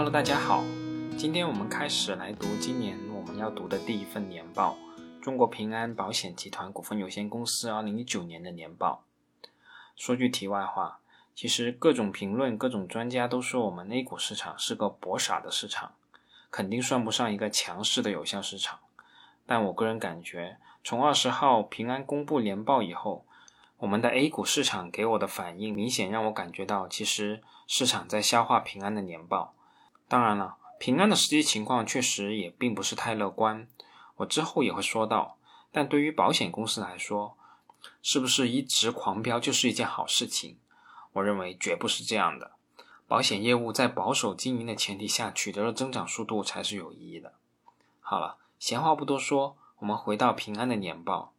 Hello，大家好，今天我们开始来读今年我们要读的第一份年报——中国平安保险集团股份有限公司2019年的年报。说句题外话，其实各种评论、各种专家都说我们 A 股市场是个博傻的市场，肯定算不上一个强势的有效市场。但我个人感觉，从二十号平安公布年报以后，我们的 A 股市场给我的反应明显让我感觉到，其实市场在消化平安的年报。当然了，平安的实际情况确实也并不是太乐观，我之后也会说到。但对于保险公司来说，是不是一直狂飙就是一件好事情？我认为绝不是这样的。保险业务在保守经营的前提下取得了增长速度才是有意义的。好了，闲话不多说，我们回到平安的年报。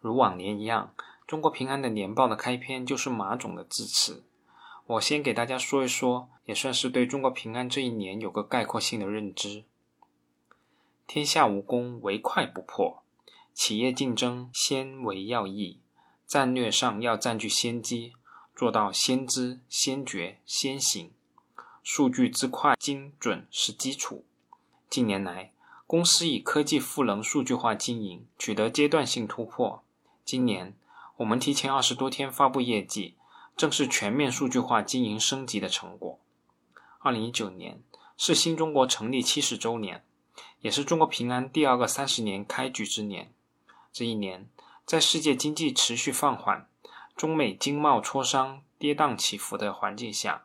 如往年一样，中国平安的年报的开篇就是马总的致辞。我先给大家说一说，也算是对中国平安这一年有个概括性的认知。天下武功，唯快不破。企业竞争先为要义，战略上要占据先机，做到先知、先觉、先行。数据之快、精准是基础。近年来，公司以科技赋能数据化经营，取得阶段性突破。今年，我们提前二十多天发布业绩。正是全面数据化经营升级的成果。二零一九年是新中国成立七十周年，也是中国平安第二个三十年开局之年。这一年，在世界经济持续放缓、中美经贸磋商跌宕起伏的环境下，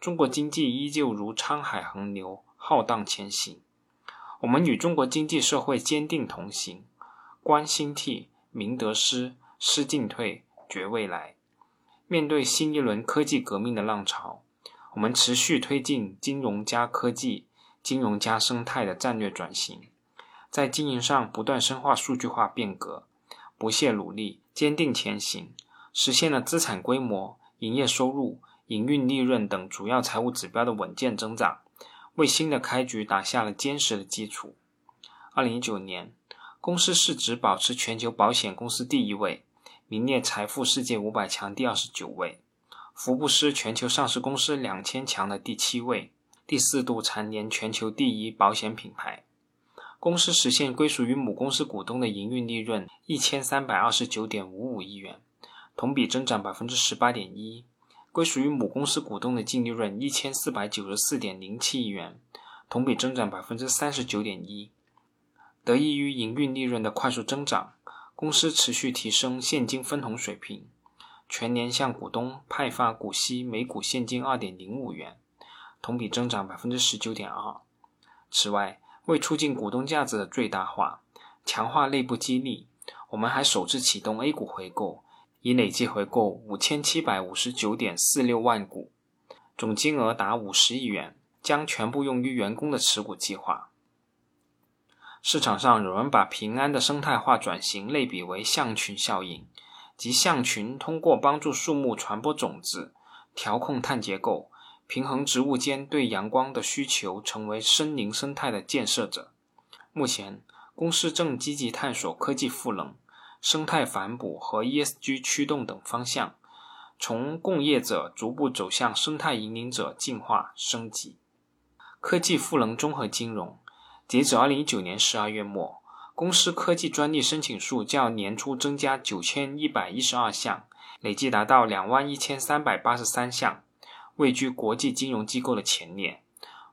中国经济依旧如沧海横流，浩荡前行。我们与中国经济社会坚定同行，观兴替，明得失，思进退，决未来。面对新一轮科技革命的浪潮，我们持续推进金融加科技、金融加生态的战略转型，在经营上不断深化数据化变革，不懈努力，坚定前行，实现了资产规模、营业收入、营运利润等主要财务指标的稳健增长，为新的开局打下了坚实的基础。二零一九年，公司市值保持全球保险公司第一位。名列财富世界五百强第二十九位，福布斯全球上市公司两千强的第七位，第四度蝉联全球第一保险品牌。公司实现归属于母公司股东的营运利润一千三百二十九点五五亿元，同比增长百分之十八点一；归属于母公司股东的净利润一千四百九十四点零七亿元，同比增长百分之三十九点一。得益于营运利润的快速增长。公司持续提升现金分红水平，全年向股东派发股息每股现金二点零五元，同比增长百分之十九点二。此外，为促进股东价值的最大化，强化内部激励，我们还首次启动 A 股回购，已累计回购五千七百五十九点四六万股，总金额达五十亿元，将全部用于员工的持股计划。市场上有人把平安的生态化转型类比为象群效应，即象群通过帮助树木传播种子、调控碳结构、平衡植物间对阳光的需求，成为森林生态的建设者。目前，公司正积极探索科技赋能、生态反哺和 ESG 驱动等方向，从共业者逐步走向生态引领者进化升级。科技赋能综合金融。截止二零一九年十二月末，公司科技专利申请数较年初增加九千一百一十二项，累计达到两万一千三百八十三项，位居国际金融机构的前列。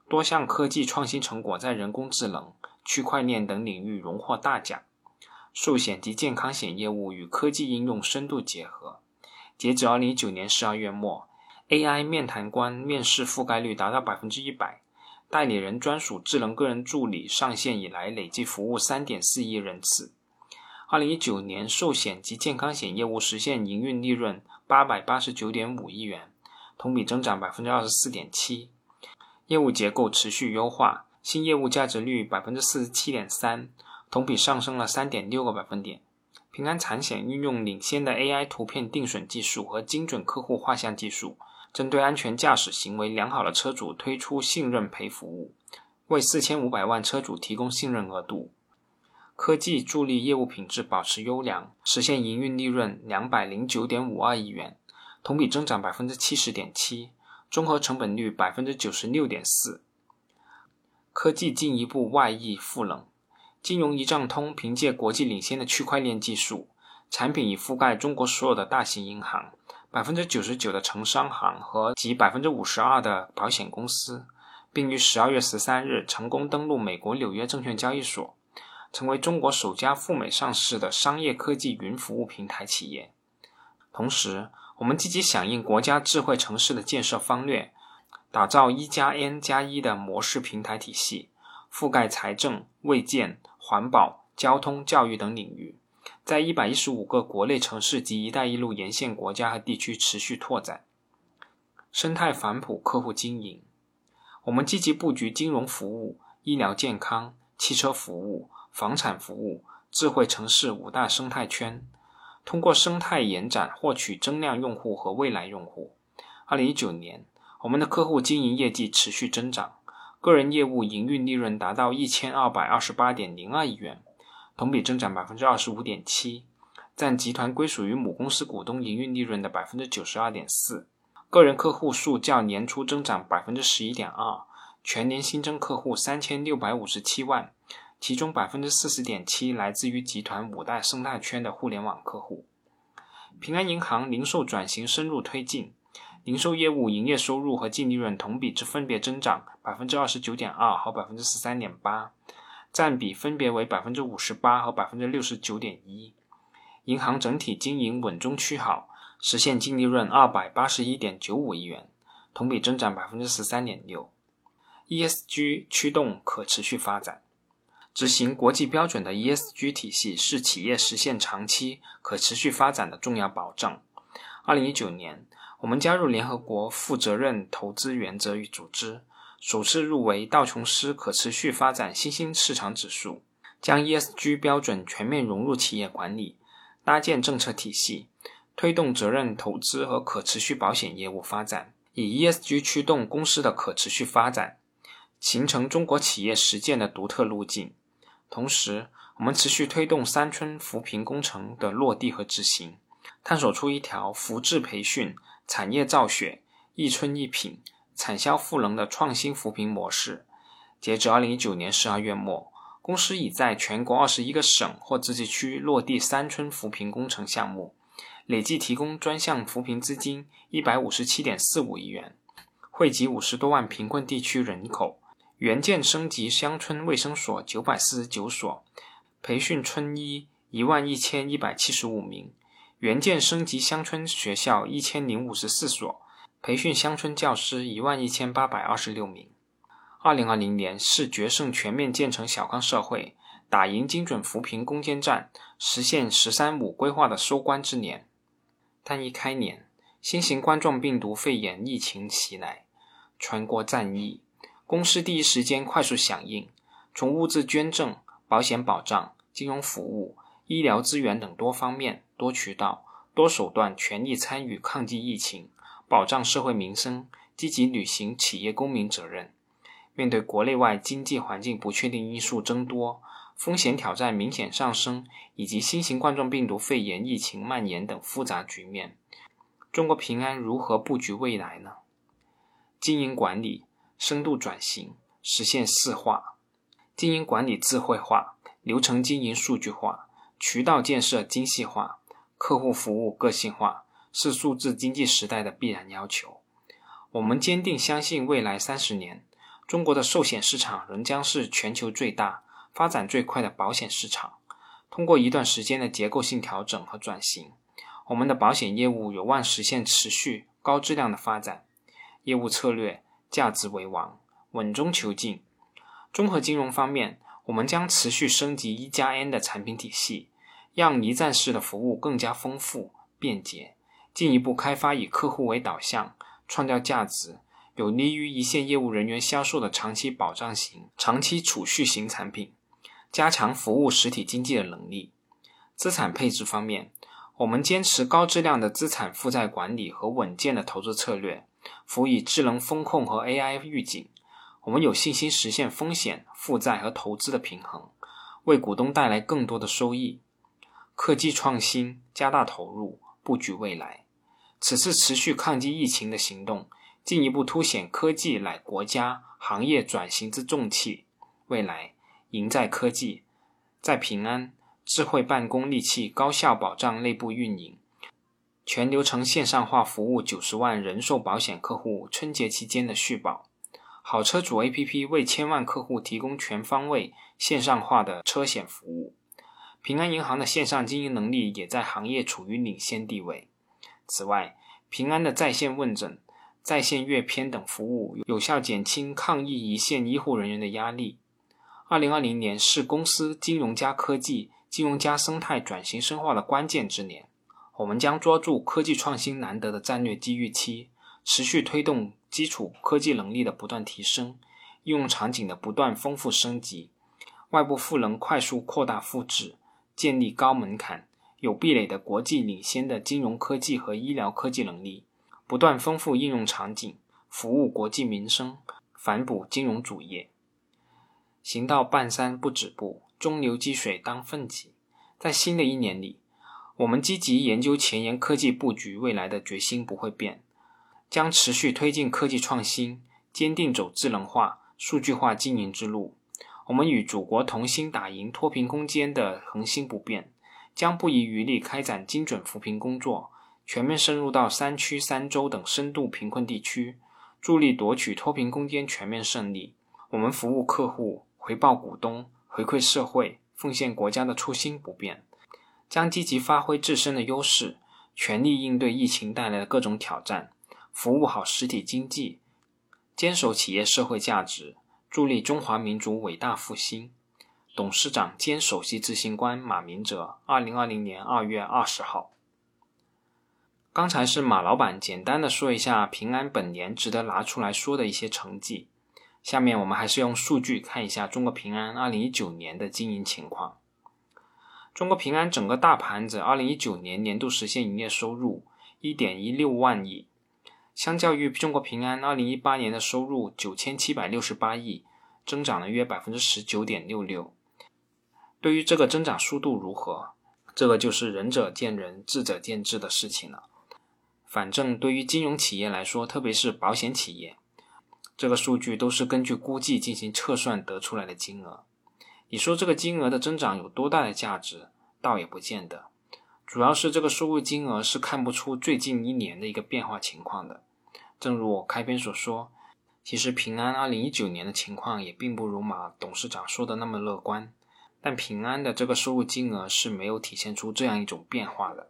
多项科技创新成果在人工智能、区块链等领域荣获大奖。寿险及健康险业务与科技应用深度结合。截止二零一九年十二月末，AI 面谈官面试覆盖率达到百分之一百。代理人专属智能个人助理上线以来，累计服务三点四亿人次。二零一九年，寿险及健康险业务实现营运利润八百八十九点五亿元，同比增长百分之二十四点七。业务结构持续优化，新业务价值率百分之四十七点三，同比上升了三点六个百分点。平安产险运用领先的 AI 图片定损技术和精准客户画像技术。针对安全驾驶行为良好的车主推出信任赔服务，为四千五百万车主提供信任额度。科技助力业务品质保持优良，实现营运利润两百零九点五二亿元，同比增长百分之七十点七，综合成本率百分之九十六点四。科技进一步外溢赋能。金融一账通凭借国际领先的区块链技术，产品已覆盖中国所有的大型银行、百分之九十九的城商行和及百分之五十二的保险公司，并于十二月十三日成功登陆美国纽约证券交易所，成为中国首家赴美上市的商业科技云服务平台企业。同时，我们积极响应国家智慧城市的建设方略，打造一加 N 加一的模式平台体系，覆盖财政、卫健。环保、交通、教育等领域，在一百一十五个国内城市及“一带一路”沿线国家和地区持续拓展生态反哺客户经营。我们积极布局金融服务、医疗健康、汽车服务、房产服务、智慧城市五大生态圈，通过生态延展获取增量用户和未来用户。二零一九年，我们的客户经营业绩持续增长。个人业务营运利润达到一千二百二十八点零二亿元，同比增长百分之二十五点七，占集团归属于母公司股东营运利润的百分之九十二点四。个人客户数较年初增长百分之十一点二，全年新增客户三千六百五十七万，其中百分之四十点七来自于集团五大生态圈的互联网客户。平安银行零售转型深入推进。零售业务营业收入和净利润同比之分别增长百分之二十九点二和百分之十三点八，占比分别为百分之五十八和百分之六十九点一。银行整体经营稳中趋好，实现净利润二百八十一点九五亿元，同比增长百分之十三点六。ESG 驱动可持续发展，执行国际标准的 ESG 体系是企业实现长期可持续发展的重要保障。二零一九年。我们加入联合国负责任投资原则与组织，首次入围道琼斯可持续发展新兴市场指数，将 ESG 标准全面融入企业管理，搭建政策体系，推动责任投资和可持续保险业务发展，以 ESG 驱动公司的可持续发展，形成中国企业实践的独特路径。同时，我们持续推动三村扶贫工程的落地和执行，探索出一条扶志培训。产业造血、一村一品、产销赋能的创新扶贫模式。截止二零一九年十二月末，公司已在全国二十一个省或自治区落地三村扶贫工程项目，累计提供专项扶贫资金一百五十七点四五亿元，惠及五十多万贫困地区人口。援建升级乡村卫生所九百四十九所，培训村医一万一千一百七十五名。援建升级乡村学校一千零五十四所，培训乡村教师一万一千八百二十六名。二零二零年是决胜全面建成小康社会、打赢精准扶贫攻坚战、实现“十三五”规划的收官之年。但一开年，新型冠状病毒肺炎疫情袭来，全国战役，公司第一时间快速响应，从物资捐赠、保险保障、金融服务。医疗资源等多方面、多渠道、多手段，全力参与抗击疫情，保障社会民生，积极履行企业公民责任。面对国内外经济环境不确定因素增多、风险挑战明显上升，以及新型冠状病毒肺炎疫情蔓延等复杂局面，中国平安如何布局未来呢？经营管理深度转型，实现四化：经营管理智慧化，流程经营数据化。渠道建设精细化，客户服务个性化，是数字经济时代的必然要求。我们坚定相信，未来三十年，中国的寿险市场仍将是全球最大、发展最快的保险市场。通过一段时间的结构性调整和转型，我们的保险业务有望实现持续高质量的发展。业务策略：价值为王，稳中求进。综合金融方面，我们将持续升级一加 N 的产品体系。让一站式的服务更加丰富便捷，进一步开发以客户为导向、创造价值、有利于一线业务人员销售的长期保障型、长期储蓄型产品，加强服务实体经济的能力。资产配置方面，我们坚持高质量的资产负债管理和稳健的投资策略，辅以智能风控和 AI 预警。我们有信心实现风险、负债和投资的平衡，为股东带来更多的收益。科技创新加大投入，布局未来。此次持续抗击疫情的行动，进一步凸显科技乃国家行业转型之重器。未来，赢在科技，在平安，智慧办公利器高效保障内部运营，全流程线上化服务九十万人寿保险客户春节期间的续保。好车主 APP 为千万客户提供全方位线上化的车险服务。平安银行的线上经营能力也在行业处于领先地位。此外，平安的在线问诊、在线阅片等服务，有效减轻抗疫一线医护人员的压力。二零二零年是公司金融加科技、金融加生态转型深化的关键之年。我们将抓住科技创新难得的战略机遇期，持续推动基础科技能力的不断提升，应用场景的不断丰富升级，外部赋能快速扩大复制，建立高门槛。有壁垒的国际领先的金融科技和医疗科技能力，不断丰富应用场景，服务国计民生，反哺金融主业。行到半山不止步，中流击水当奋起。在新的一年里，我们积极研究前沿科技布局未来的决心不会变，将持续推进科技创新，坚定走智能化、数据化经营之路。我们与祖国同心打赢脱贫攻坚的恒心不变。将不遗余力开展精准扶贫工作，全面深入到山区、三州等深度贫困地区，助力夺取脱贫攻坚全面胜利。我们服务客户、回报股东、回馈社会、奉献国家的初心不变，将积极发挥自身的优势，全力应对疫情带来的各种挑战，服务好实体经济，坚守企业社会价值，助力中华民族伟大复兴。董事长兼首席执行官马明哲，二零二零年二月二十号。刚才是马老板简单的说一下平安本年值得拿出来说的一些成绩，下面我们还是用数据看一下中国平安二零一九年的经营情况。中国平安整个大盘子二零一九年年度实现营业收入一点一六万亿，相较于中国平安二零一八年的收入九千七百六十八亿，增长了约百分之十九点六六。对于这个增长速度如何，这个就是仁者见仁，智者见智的事情了。反正对于金融企业来说，特别是保险企业，这个数据都是根据估计进行测算得出来的金额。你说这个金额的增长有多大的价值，倒也不见得。主要是这个收入金额是看不出最近一年的一个变化情况的。正如我开篇所说，其实平安二零一九年的情况也并不如马董事长说的那么乐观。但平安的这个收入金额是没有体现出这样一种变化的。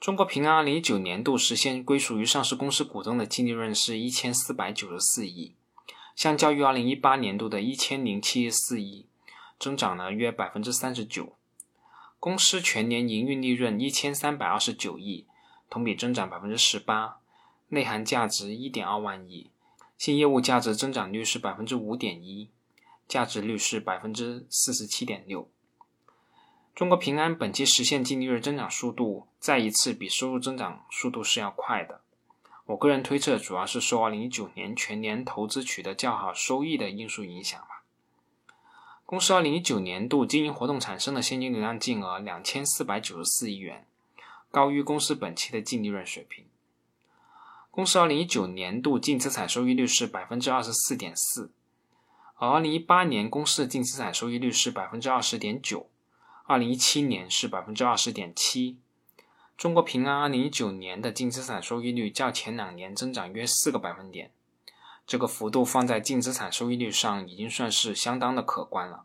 中国平安二零一九年度实现归属于上市公司股东的净利润是一千四百九十四亿，相较于二零一八年度的一千零七十四亿，增长了约百分之三十九。公司全年营运利润一千三百二十九亿，同比增长百分之十八，内含价值一点二万亿，新业务价值增长率是百分之五点一。价值率是百分之四十七点六。中国平安本期实现净利润增长速度再一次比收入增长速度是要快的。我个人推测，主要是受二零一九年全年投资取得较好收益的因素影响吧。公司二零一九年度经营活动产生的现金流量净额两千四百九十四亿元，高于公司本期的净利润水平。公司二零一九年度净资产收益率是百分之二十四点四。而二零一八年公司的净资产收益率是百分之二十点九，二零一七年是百分之二十点七。中国平安二零一九年的净资产收益率较前两年增长约四个百分点，这个幅度放在净资产收益率上已经算是相当的可观了。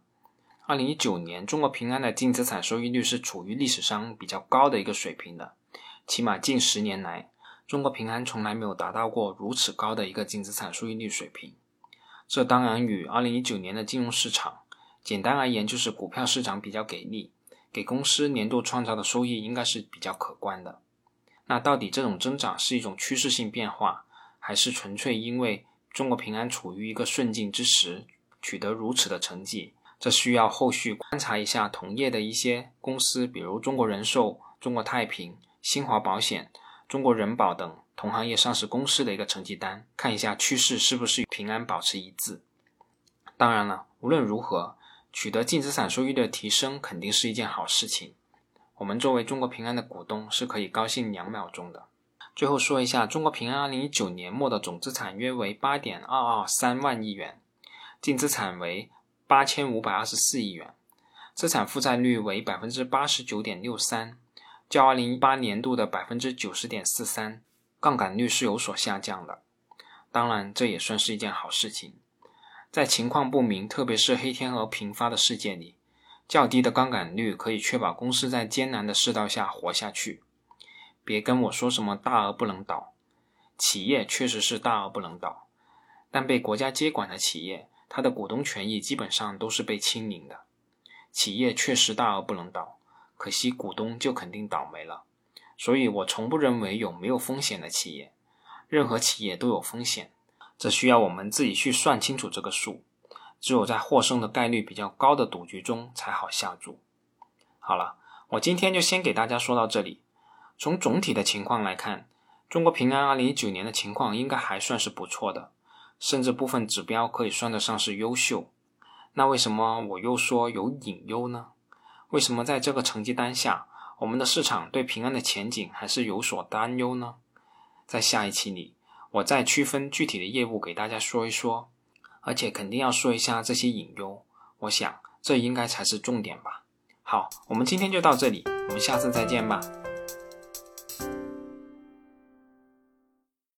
二零一九年中国平安的净资产收益率是处于历史上比较高的一个水平的，起码近十年来，中国平安从来没有达到过如此高的一个净资产收益率水平。这当然与二零一九年的金融市场，简单而言就是股票市场比较给力，给公司年度创造的收益应该是比较可观的。那到底这种增长是一种趋势性变化，还是纯粹因为中国平安处于一个顺境之时取得如此的成绩？这需要后续观察一下同业的一些公司，比如中国人寿、中国太平、新华保险、中国人保等。同行业上市公司的一个成绩单，看一下趋势是不是与平安保持一致。当然了，无论如何，取得净资产收益率的提升肯定是一件好事情。我们作为中国平安的股东是可以高兴两秒钟的。最后说一下，中国平安2019年末的总资产约为8.223万亿元，净资产为8524亿元，资产负债率为89.63%，较2018年度的90.43%，杠杆率是有所下降的。当然，这也算是一件好事情。在情况不明，特别是黑天鹅频发的世界里，较低的杠杆率可以确保公司在艰难的世道下活下去。别跟我说什么大而不能倒，企业确实是大而不能倒，但被国家接管的企业，它的股东权益基本上都是被清零的。企业确实大而不能倒，可惜股东就肯定倒霉了。所以我从不认为有没有风险的企业，任何企业都有风险。这需要我们自己去算清楚这个数，只有在获胜的概率比较高的赌局中才好下注。好了，我今天就先给大家说到这里。从总体的情况来看，中国平安2019年的情况应该还算是不错的，甚至部分指标可以算得上是优秀。那为什么我又说有隐忧呢？为什么在这个成绩单下，我们的市场对平安的前景还是有所担忧呢？在下一期里。我再区分具体的业务给大家说一说，而且肯定要说一下这些隐忧。我想这应该才是重点吧。好，我们今天就到这里，我们下次再见吧。